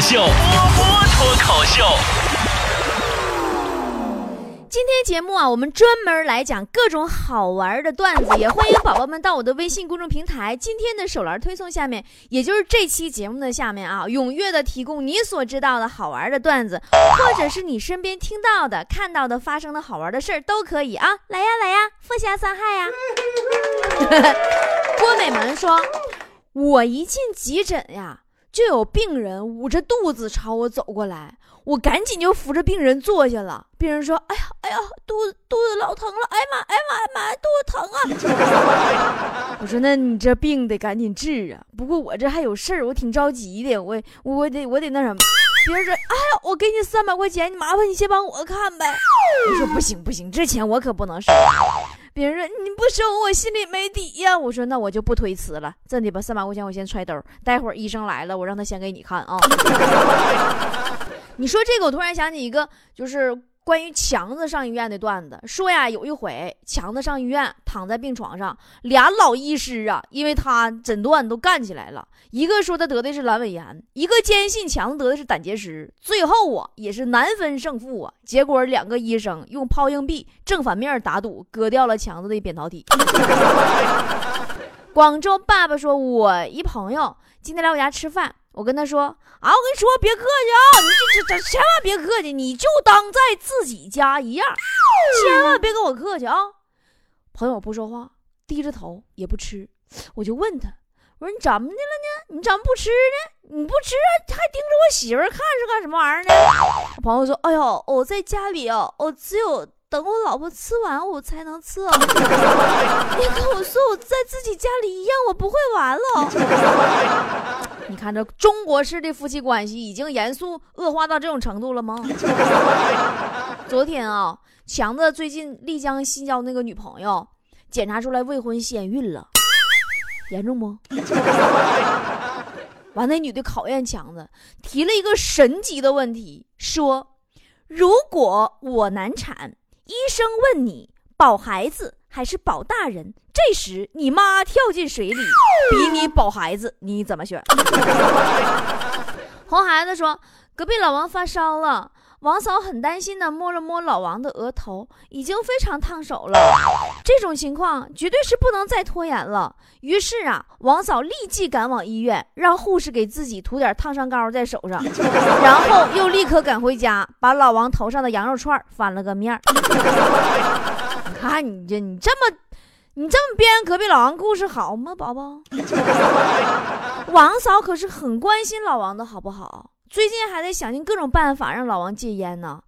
口秀，波波脱口秀。今天节目啊，我们专门来讲各种好玩的段子，也欢迎宝宝们到我的微信公众平台今天的手栏推送下面，也就是这期节目的下面啊，踊跃的提供你所知道的好玩的段子，或者是你身边听到的、看到的、发生的好玩的事儿都可以啊，来呀来呀，互相伤害呀。郭美门说：“我一进急诊呀，就有病人捂着肚子朝我走过来。”我赶紧就扶着病人坐下了。病人说：“哎呀，哎呀，肚子肚子老疼了！哎呀妈，哎呀妈，哎呀妈，肚子疼啊！” 我说：“那你这病得赶紧治啊！不过我这还有事儿，我挺着急的。我我得我得那什么。”别人说：“哎呀，我给你三百块钱，你麻烦你先帮我看呗。”我说：“不行不行，这钱我可不能收。”别人说：“你不收，我心里没底呀。”我说：“那我就不推辞了，真的吧三百块钱我先揣兜，待会儿医生来了，我让他先给你看啊。” 你说这个，我突然想起一个，就是关于强子上医院的段子。说呀，有一回强子上医院，躺在病床上，俩老医师啊，因为他诊断都干起来了。一个说他得的是阑尾炎，一个坚信强子得的是胆结石。最后啊，也是难分胜负啊。结果两个医生用抛硬币正反面打赌，割掉了强子的扁桃体。广州爸爸说：“我一朋友今天来我家吃饭。”我跟他说啊，我跟你说，别客气啊，你这这这千万别客气，你就当在自己家一样，千万别跟我客气啊。朋友不说话，低着头也不吃。我就问他，我说你怎么的了呢？你怎么不吃呢？你不吃还盯着我媳妇看是干什么玩意儿呢？朋友说，哎呦，我在家里啊，我只有。等我老婆吃完，我才能吃。你跟我说我在自己家里一样，我不会玩了。你看这中国式的夫妻关系已经严肃恶化到这种程度了吗？昨天啊，强子最近丽江新交那个女朋友检查出来未婚先孕了，严重不？完，那女的考验强子，提了一个神级的问题，说：如果我难产。医生问你保孩子还是保大人？这时你妈跳进水里，逼你保孩子，你怎么选？红孩子说：“隔壁老王发烧了。”王嫂很担心的摸了摸老王的额头，已经非常烫手了。这种情况绝对是不能再拖延了。于是啊，王嫂立即赶往医院，让护士给自己涂点烫伤膏在手上，然后又立刻赶回家，把老王头上的羊肉串翻了个面儿你看你这，你这么，你这么编隔壁老王故事好吗，宝宝？王嫂可是很关心老王的好不好？最近还在想尽各种办法让老王戒烟呢。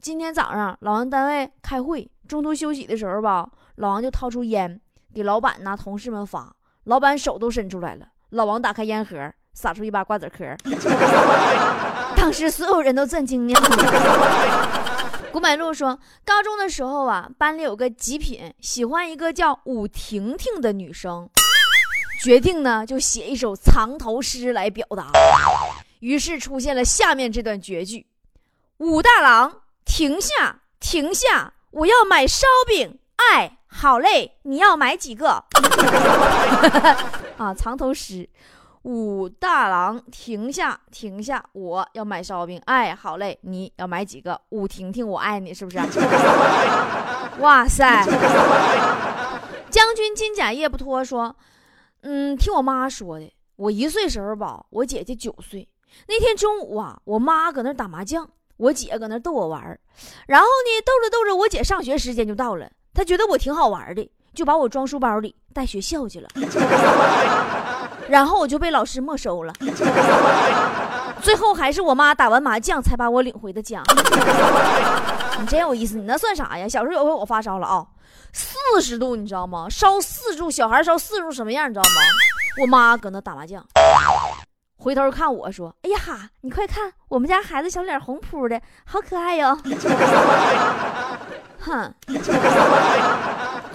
今天早上老王单位开会，中途休息的时候吧，老王就掏出烟给老板呐同事们发。老板手都伸出来了，老王打开烟盒，撒出一把瓜子壳。当时所有人都震惊了。古柏路说，高中的时候啊，班里有个极品喜欢一个叫武婷婷的女生，决定呢就写一首藏头诗来表达。于是出现了下面这段绝句：“武大郎，停下，停下！我要买烧饼。哎，好嘞，你要买几个？” 啊，藏头诗：“武大郎，停下，停下！我要买烧饼。哎，好嘞，你要买几个？武婷婷，我爱你，是不是？哇塞！将军金甲夜不脱说：“嗯，听我妈说的，我一岁时候吧，我姐姐九岁。”那天中午啊，我妈搁那打麻将，我姐搁那逗我玩然后呢，逗着逗着，我姐上学时间就到了，她觉得我挺好玩的，就把我装书包里带学校去了。然后我就被老师没收了。最后还是我妈打完麻将才把我领回的家。你真有意思，你那算啥呀？小时候有回我发烧了啊，四十度，你知道吗？烧四度，小孩烧四度什么样？你知道吗？我妈搁那打麻将。回头看我说：“哎呀哈，你快看，我们家孩子小脸红扑的，好可爱哟！” 哼，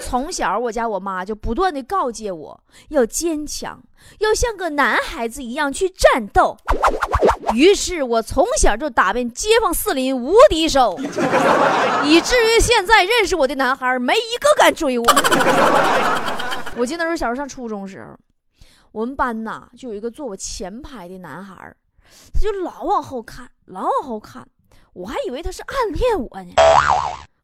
从小我家我妈就不断的告诫我要坚强，要像个男孩子一样去战斗。于是我从小就打遍街坊四邻无敌手，以至于现在认识我的男孩没一个敢追我。我记得那时候小时候上初中时候。我们班呐，就有一个坐我前排的男孩，他就老往后看，老往后看，我还以为他是暗恋我呢。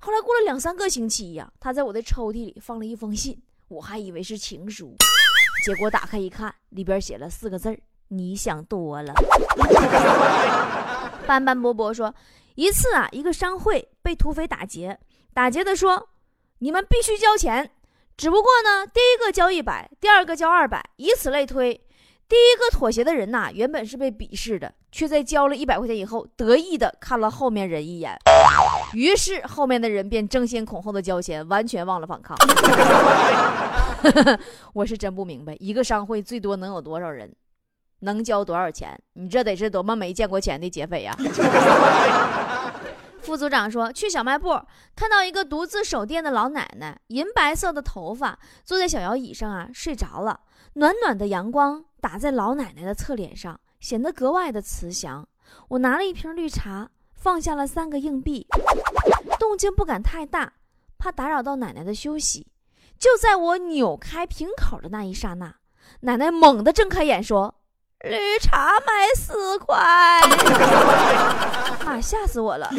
后来过了两三个星期呀，他在我的抽屉里放了一封信，我还以为是情书，结果打开一看，里边写了四个字儿：“你想多了。”斑斑驳驳说，一次啊，一个商会被土匪打劫，打劫的说：“你们必须交钱。”只不过呢，第一个交一百，第二个交二百，以此类推。第一个妥协的人呐，原本是被鄙视的，却在交了一百块钱以后，得意的看了后面人一眼。于是后面的人便争先恐后的交钱，完全忘了反抗。我是真不明白，一个商会最多能有多少人，能交多少钱？你这得是多么没见过钱的劫匪呀！副组长说：“去小卖部，看到一个独自守店的老奶奶，银白色的头发，坐在小摇椅上啊，睡着了。暖暖的阳光打在老奶奶的侧脸上，显得格外的慈祥。我拿了一瓶绿茶，放下了三个硬币，动静不敢太大，怕打扰到奶奶的休息。就在我扭开瓶口的那一刹那，奶奶猛地睁开眼说。”绿茶卖四块，妈 吓死我了！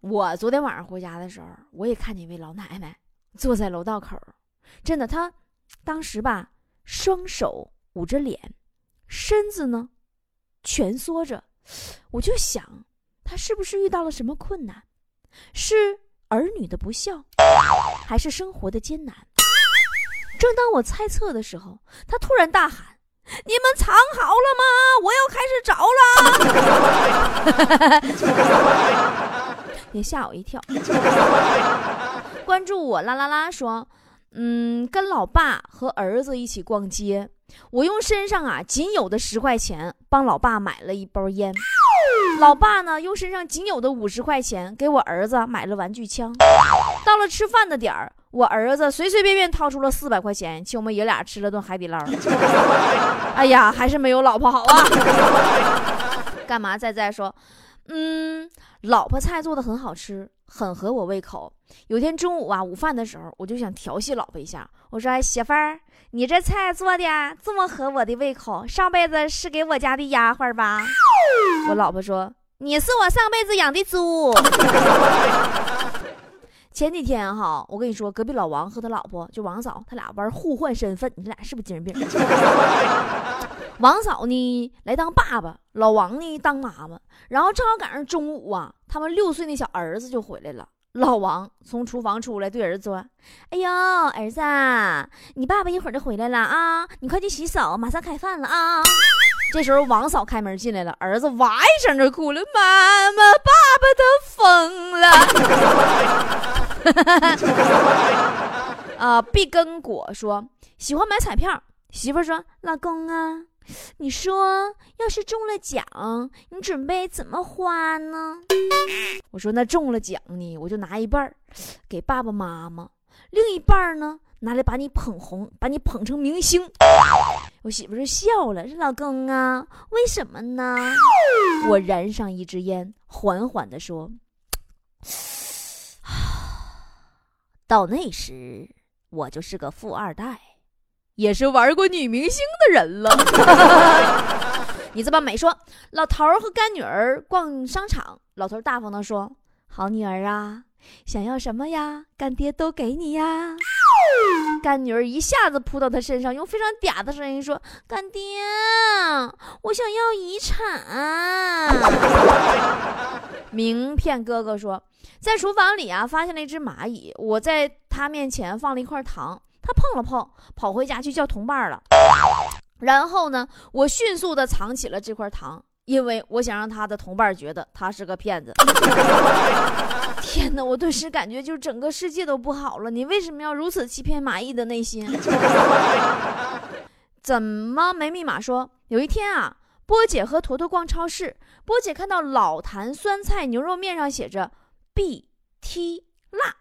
我昨天晚上回家的时候，我也看见一位老奶奶坐在楼道口，真的，她当时吧，双手捂着脸，身子呢蜷缩着，我就想，他是不是遇到了什么困难？是儿女的不孝，还是生活的艰难？正当我猜测的时候，他突然大喊。你们藏好了吗？我要开始找了。也吓我一跳。关注我啦啦啦说，嗯，跟老爸和儿子一起逛街，我用身上啊仅有的十块钱帮老爸买了一包烟，老爸呢用身上仅有的五十块钱给我儿子买了玩具枪。到了吃饭的点儿。我儿子随随便便掏出了四百块钱，请我们爷俩吃了顿海底捞。哎呀，还是没有老婆好啊！干嘛在在说？嗯，老婆菜做的很好吃，很合我胃口。有天中午啊，午饭的时候，我就想调戏老婆一下。我说：“哎媳妇儿，你这菜做的这么合我的胃口，上辈子是给我家的丫鬟吧？”我老婆说：“你是我上辈子养的猪。”前几天哈，我跟你说，隔壁老王和他老婆就王嫂，他俩玩互换身份，你俩是不是精神病？王嫂呢来当爸爸，老王呢当妈妈，然后正好赶上中午啊，他们六岁那小儿子就回来了。老王从厨房出来，对儿子说：“哎呦，儿子，你爸爸一会儿就回来了啊，你快去洗手，马上开饭了啊。”这时候王嫂开门进来了，儿子哇一声就哭了：“妈妈，爸爸都疯了！”啊，碧根果说喜欢买彩票，媳妇说：“老公啊，你说要是中了奖，你准备怎么花呢？”我说：“那中了奖呢，我就拿一半给爸爸妈妈，另一半呢。”拿来把你捧红，把你捧成明星。我媳妇就笑了，说：“老公啊，为什么呢？”我燃上一支烟，缓缓地说：“ 到那时，我就是个富二代，也是玩过女明星的人了。”你这么美说，老头儿和干女儿逛商场，老头大方地说：“好女儿啊，想要什么呀？干爹都给你呀。”干女儿一下子扑到他身上，用非常嗲的声音说：“干爹，我想要遗产。”名片哥哥说，在厨房里啊，发现了一只蚂蚁，我在他面前放了一块糖，他碰了碰，跑回家去叫同伴了。然后呢，我迅速的藏起了这块糖。因为我想让他的同伴觉得他是个骗子。天哪，我顿时感觉就整个世界都不好了。你为什么要如此欺骗蚂蚁的内心？怎么没密码？说有一天啊，波姐和坨坨逛超市，波姐看到老坛酸菜牛肉面上写着 “BT 辣”。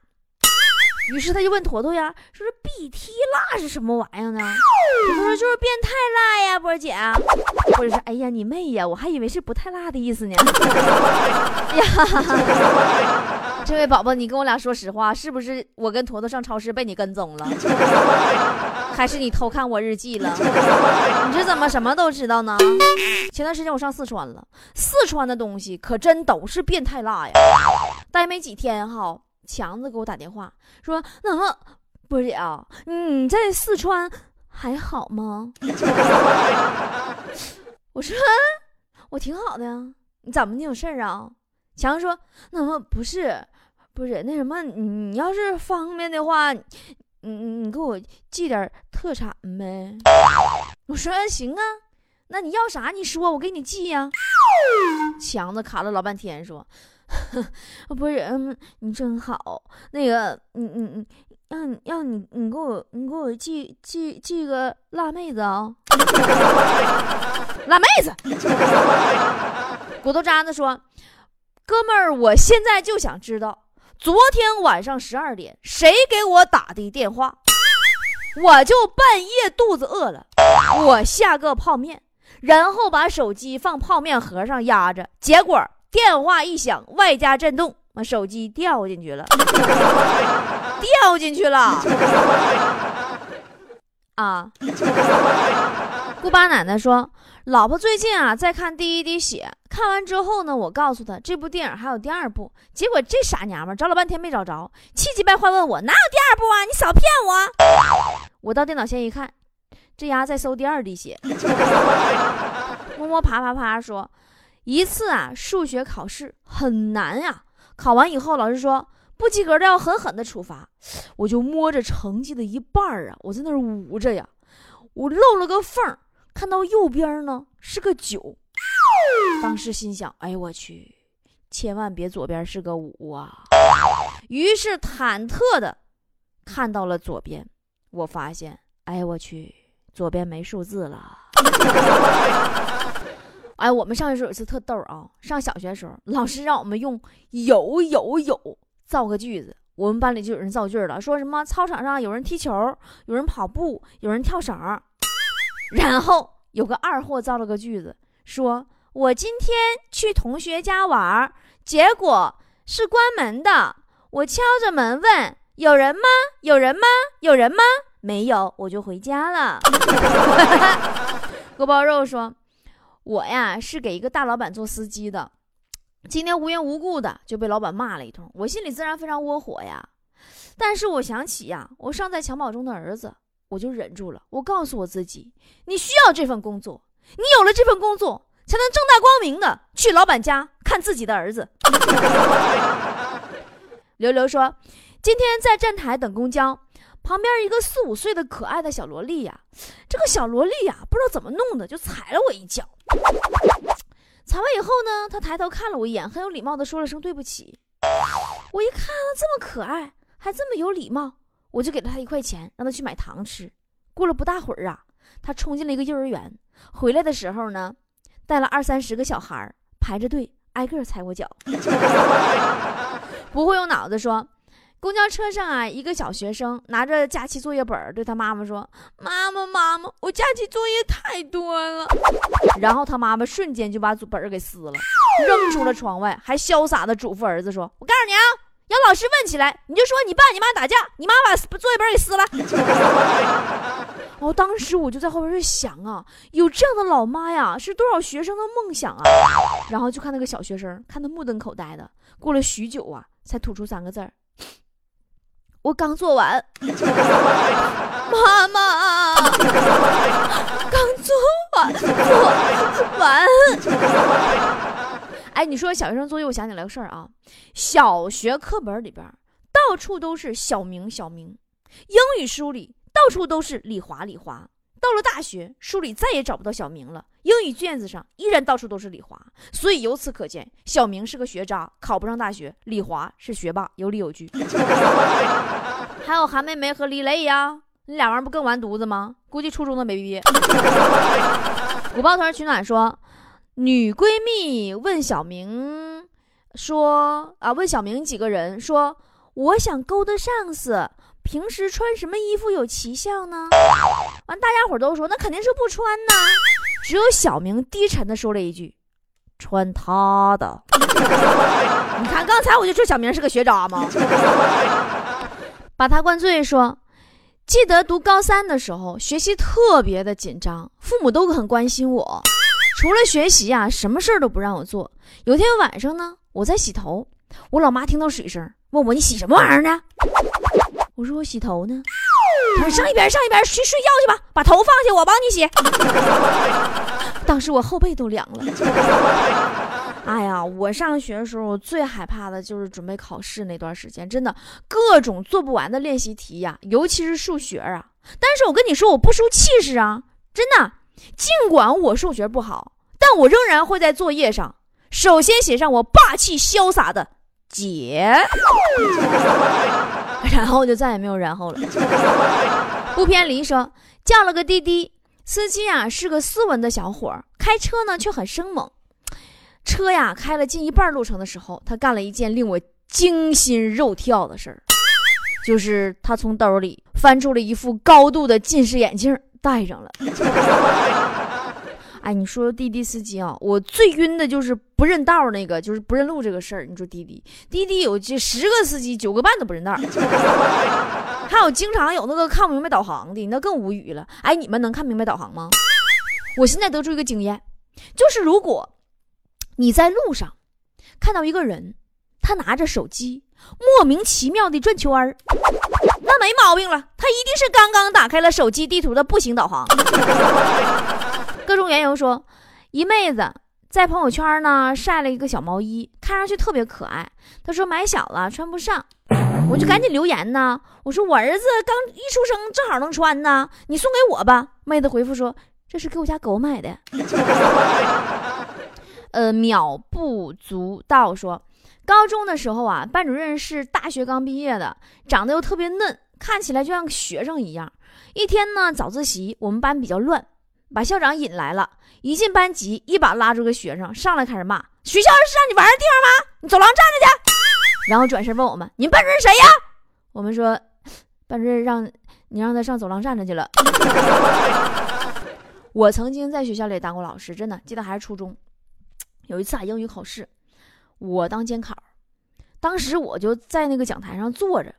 于是他就问坨坨呀，说这 BT 辣是什么玩意儿呢？坨坨说就是变态辣呀，波姐。或者说哎呀你妹呀，我还以为是不太辣的意思呢。呀，这位宝宝，你跟我俩说实话，是不是我跟坨坨上超市被你跟踪了？还是你偷看我日记了？你这怎么什么都知道呢？前段时间我上四川了，四川的东西可真都是变态辣呀！待没几天哈，强子给我打电话说：“那么波姐啊，你在四川还好吗？” 我说：“我挺好的呀，你怎么你有事儿啊？”强子说：“那么不是，不是那什么，你要是方便的话。”你你你给我寄点特产呗！我说行啊，那你要啥？你说，我给你寄呀。强子卡了老半天，说：“ 不是，嗯，你真好。那个，你你你，让你让你你给我你给我寄寄寄个辣妹子啊！辣妹子。”骨头渣子说：“哥们儿，我现在就想知道。”昨天晚上十二点，谁给我打的电话？我就半夜肚子饿了，我下个泡面，然后把手机放泡面盒上压着，结果电话一响，外加震动，我手机掉进去了，掉进去了。啊！姑八奶奶说。老婆最近啊在看《第一滴血》，看完之后呢，我告诉她这部电影还有第二部，结果这傻娘们找了半天没找着，气急败坏问我哪有第二部啊？你少骗我！我到电脑前一看，这丫在搜《第二滴血》，摸摸爬爬爬说，一次啊数学考试很难呀，考完以后老师说不及格的要狠狠的处罚，我就摸着成绩的一半啊，我在那儿捂着呀，我漏了个缝儿。看到右边呢是个九，当时心想：哎呦我去，千万别左边是个五啊！于是忐忑的看到了左边，我发现：哎我去，左边没数字了。哎，我们上学时候有一次特逗啊，上小学的时候，老师让我们用有有有造个句子，我们班里就有人造句了，说什么操场上有人踢球，有人跑步，有人跳绳。然后有个二货造了个句子，说我今天去同学家玩，结果是关门的。我敲着门问有人吗？有人吗？有人吗？没有，我就回家了。锅包肉说，我呀是给一个大老板做司机的，今天无缘无故的就被老板骂了一通，我心里自然非常窝火呀。但是我想起呀，我尚在襁褓中的儿子。我就忍住了。我告诉我自己，你需要这份工作，你有了这份工作，才能正大光明的去老板家看自己的儿子。刘刘说，今天在站台等公交，旁边一个四五岁的可爱的小萝莉呀，这个小萝莉呀，不知道怎么弄的，就踩了我一脚。踩完以后呢，他抬头看了我一眼，很有礼貌的说了声对不起。我一看他，这么可爱，还这么有礼貌。我就给了他一块钱，让他去买糖吃。过了不大会儿啊，他冲进了一个幼儿园，回来的时候呢，带了二三十个小孩排着队，挨个踩我脚。不会用脑子说，公交车上啊，一个小学生拿着假期作业本，对他妈妈说：“妈妈，妈妈，我假期作业太多了。”然后他妈妈瞬间就把本儿给撕了，扔出了窗外，还潇洒的嘱咐儿子说：“我告诉你啊。”要老师问起来，你就说你爸你妈打架，你妈把作业本给撕了。哦，当时我就在后边就想啊，有这样的老妈呀，是多少学生的梦想啊。然后就看那个小学生，看他目瞪口呆的，过了许久啊，才吐出三个字儿：“我刚做完。”妈妈，刚做完，做完。哎，你说小学生作业，我想起来个事儿啊。小学课本里边到处都是小明，小明；英语书里到处都是李华，李华。到了大学，书里再也找不到小明了，英语卷子上依然到处都是李华。所以由此可见，小明是个学渣，考不上大学；李华是学霸，有理有据。还有韩梅梅和李雷呀，那俩玩意儿不更完犊子吗？估计初中都没毕业。五抱团取暖说。女闺蜜问小明说：“啊，问小明几个人说，我想勾搭上司，平时穿什么衣服有奇效呢？”完，大家伙都说：“那肯定是不穿呐。”只有小明低沉的说了一句：“穿他的。”你看，刚才我就说小明是个学渣吗？把他灌醉说：“记得读高三的时候，学习特别的紧张，父母都很关心我。除了学习啊，什么事儿都不让我做。有天晚上呢，我在洗头，我老妈听到水声，问我你洗什么玩意儿呢？我说我洗头呢。上一边上一边去睡觉去吧，把头放下，我帮你洗。当时我后背都凉了。哎呀，我上学的时候，我最害怕的就是准备考试那段时间，真的各种做不完的练习题呀，尤其是数学啊。但是我跟你说，我不输气势啊，真的。尽管我数学不好，但我仍然会在作业上首先写上我霸气潇洒的“姐”，然后就再也没有然后了。不偏离说，叫了个滴滴司机啊，是个斯文的小伙儿，开车呢却很生猛。车呀开了近一半路程的时候，他干了一件令我惊心肉跳的事儿，就是他从兜里翻出了一副高度的近视眼镜。戴上了，哎，你说滴滴司机啊，我最晕的就是不认道那个，就是不认路这个事儿。你说滴滴，滴滴有这十个司机，九个半都不认道，还有经常有那个看不明白导航的，那更无语了。哎，你们能看明白导航吗？我现在得出一个经验，就是如果你在路上看到一个人，他拿着手机莫名其妙的转圈儿。那没毛病了，他一定是刚刚打开了手机地图的步行导航。各种缘由说，一妹子在朋友圈呢晒了一个小毛衣，看上去特别可爱。她说买小了穿不上，我就赶紧留言呢。我说我儿子刚一出生正好能穿呢，你送给我吧。妹子回复说这是给我家狗买的。呃，秒不足道说。高中的时候啊，班主任是大学刚毕业的，长得又特别嫩，看起来就像学生一样。一天呢，早自习我们班比较乱，把校长引来了。一进班级，一把拉住个学生，上来开始骂：“学校是让你玩的地方吗？你走廊站着去！”然后转身问我们：“你们班主任谁呀？”我们说：“班主任让你让他上走廊站着去了。”我曾经在学校里当过老师，真的记得还是初中。有一次啊，英语考试。我当监考，当时我就在那个讲台上坐着，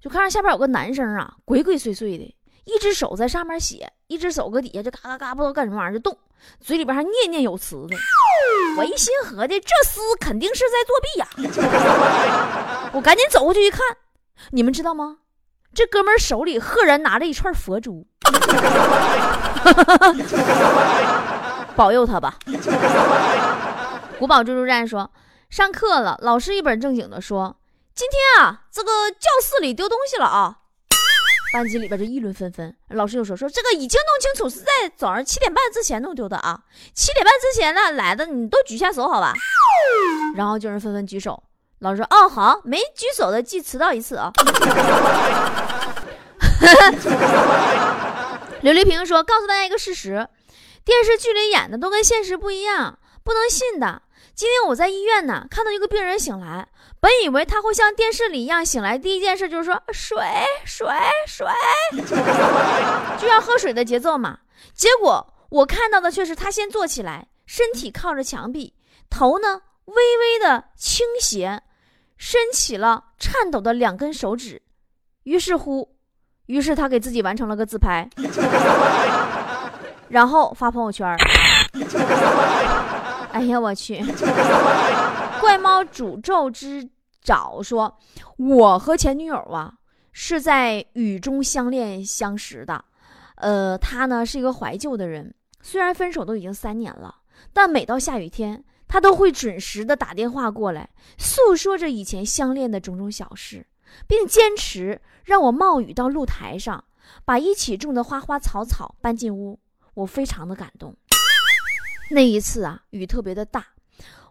就看着下边有个男生啊，鬼鬼祟祟的，一只手在上面写，一只手搁底下就嘎嘎嘎，不知道干什么玩意儿就动，嘴里边还念念有词的。我一心合计，这厮肯定是在作弊呀！我赶紧走过去一看，你们知道吗？这哥们手里赫然拿着一串佛珠，保佑他吧。古堡追逐战说。上课了，老师一本正经的说：“今天啊，这个教室里丢东西了啊！”班级里边就议论纷纷。老师就说：“说这个已经弄清楚是在早上七点半之前弄丢的啊！七点半之前呢来的，你都举下手好吧？”然后就人纷纷举手。老师说：“哦，好，没举手的记迟到一次啊。”刘丽萍说：“告诉大家一个事实，电视剧里演的都跟现实不一样，不能信的。”今天我在医院呢，看到一个病人醒来，本以为他会像电视里一样醒来，第一件事就是说水水水，就要喝水的节奏嘛。结果我看到的却是他先坐起来，身体靠着墙壁，头呢微微的倾斜，伸起了颤抖的两根手指。于是乎，于是他给自己完成了个自拍，然后发朋友圈。哎呀，我去！怪猫诅咒之爪说：“我和前女友啊是在雨中相恋相识的。呃，他呢是一个怀旧的人，虽然分手都已经三年了，但每到下雨天，他都会准时的打电话过来，诉说着以前相恋的种种小事，并坚持让我冒雨到露台上，把一起种的花花草草搬进屋。我非常的感动。”那一次啊，雨特别的大，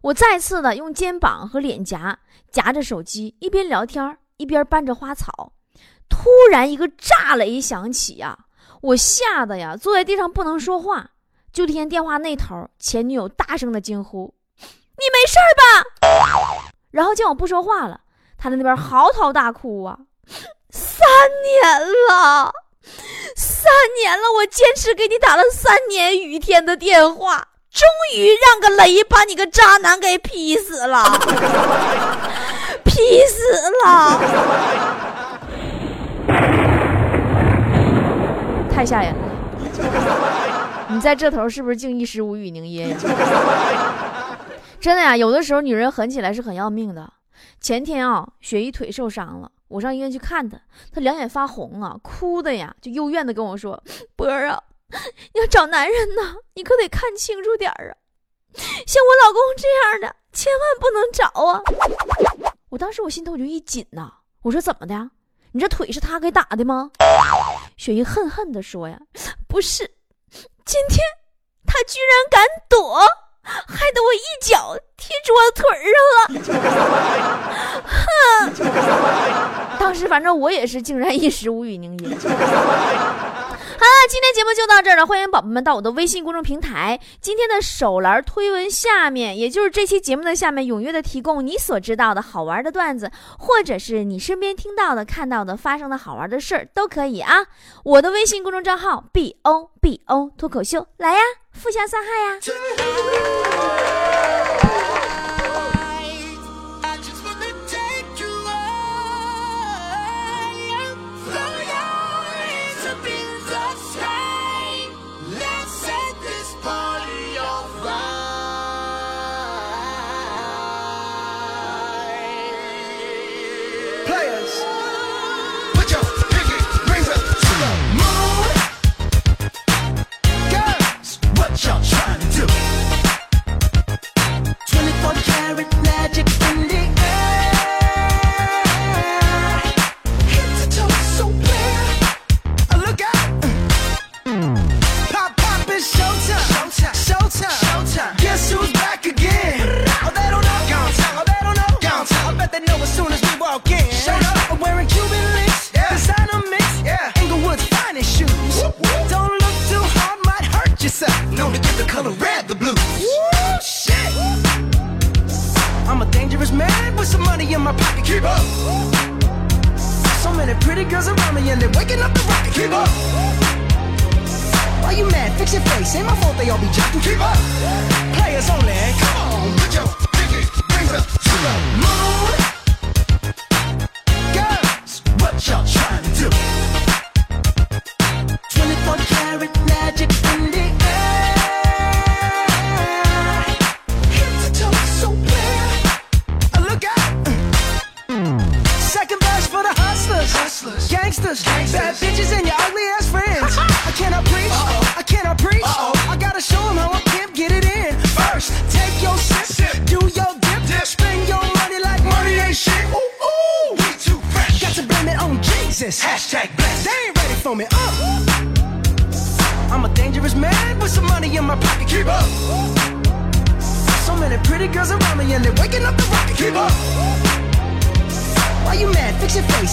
我再次的用肩膀和脸颊夹着手机，一边聊天一边搬着花草。突然一个炸雷响起呀，我吓得呀坐在地上不能说话。就听见电话那头前女友大声的惊呼：“你没事吧？”然后见我不说话了，他在那边嚎啕大哭啊。三年了，三年了，我坚持给你打了三年雨天的电话。终于让个雷把你个渣男给劈死了，劈死了。太吓人了。你在这头是不是竟一时无语凝噎呀？真的呀，有的时候女人狠起来是很要命的。前天啊，雪姨腿受伤了，我上医院去看她，她两眼发红啊，哭的呀，就幽怨的跟我说：“波儿啊，要找男人呢，你可得看清楚点儿啊，像我老公这样的，千万不能找啊。”我当时我心头就一紧呐，我说怎么的？你这腿是他给打的吗？雪姨恨恨的说呀：“不是，今天他居然敢躲。”害得我一脚踢桌子腿上了，哼！当时反正我也是竟然一时无语凝噎。好了，今天节目就到这儿了，欢迎宝宝们到我的微信公众平台，今天的手栏推文下面，也就是这期节目的下面，踊跃的提供你所知道的好玩的段子，或者是你身边听到的、看到的、发生的好玩的事儿都可以啊。我的微信公众账号 b o b o 脱口秀，来呀，互相伤害呀。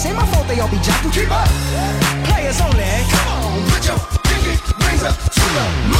This ain't my fault they all be jocking. Keep up. Players only. Come on, put your pinky rings up to the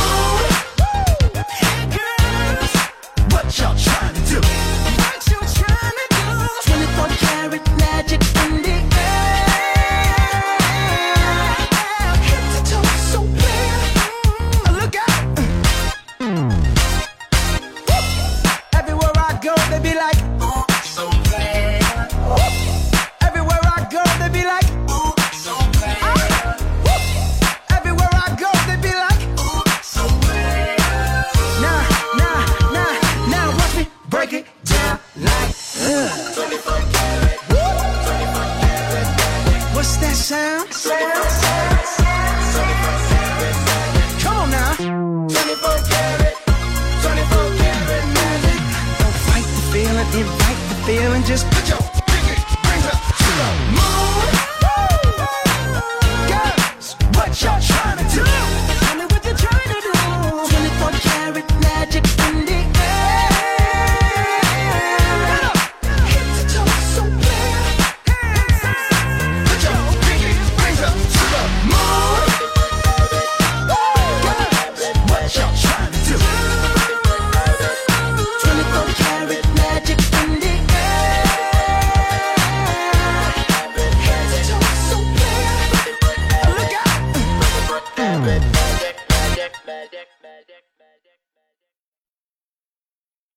feeling, just put your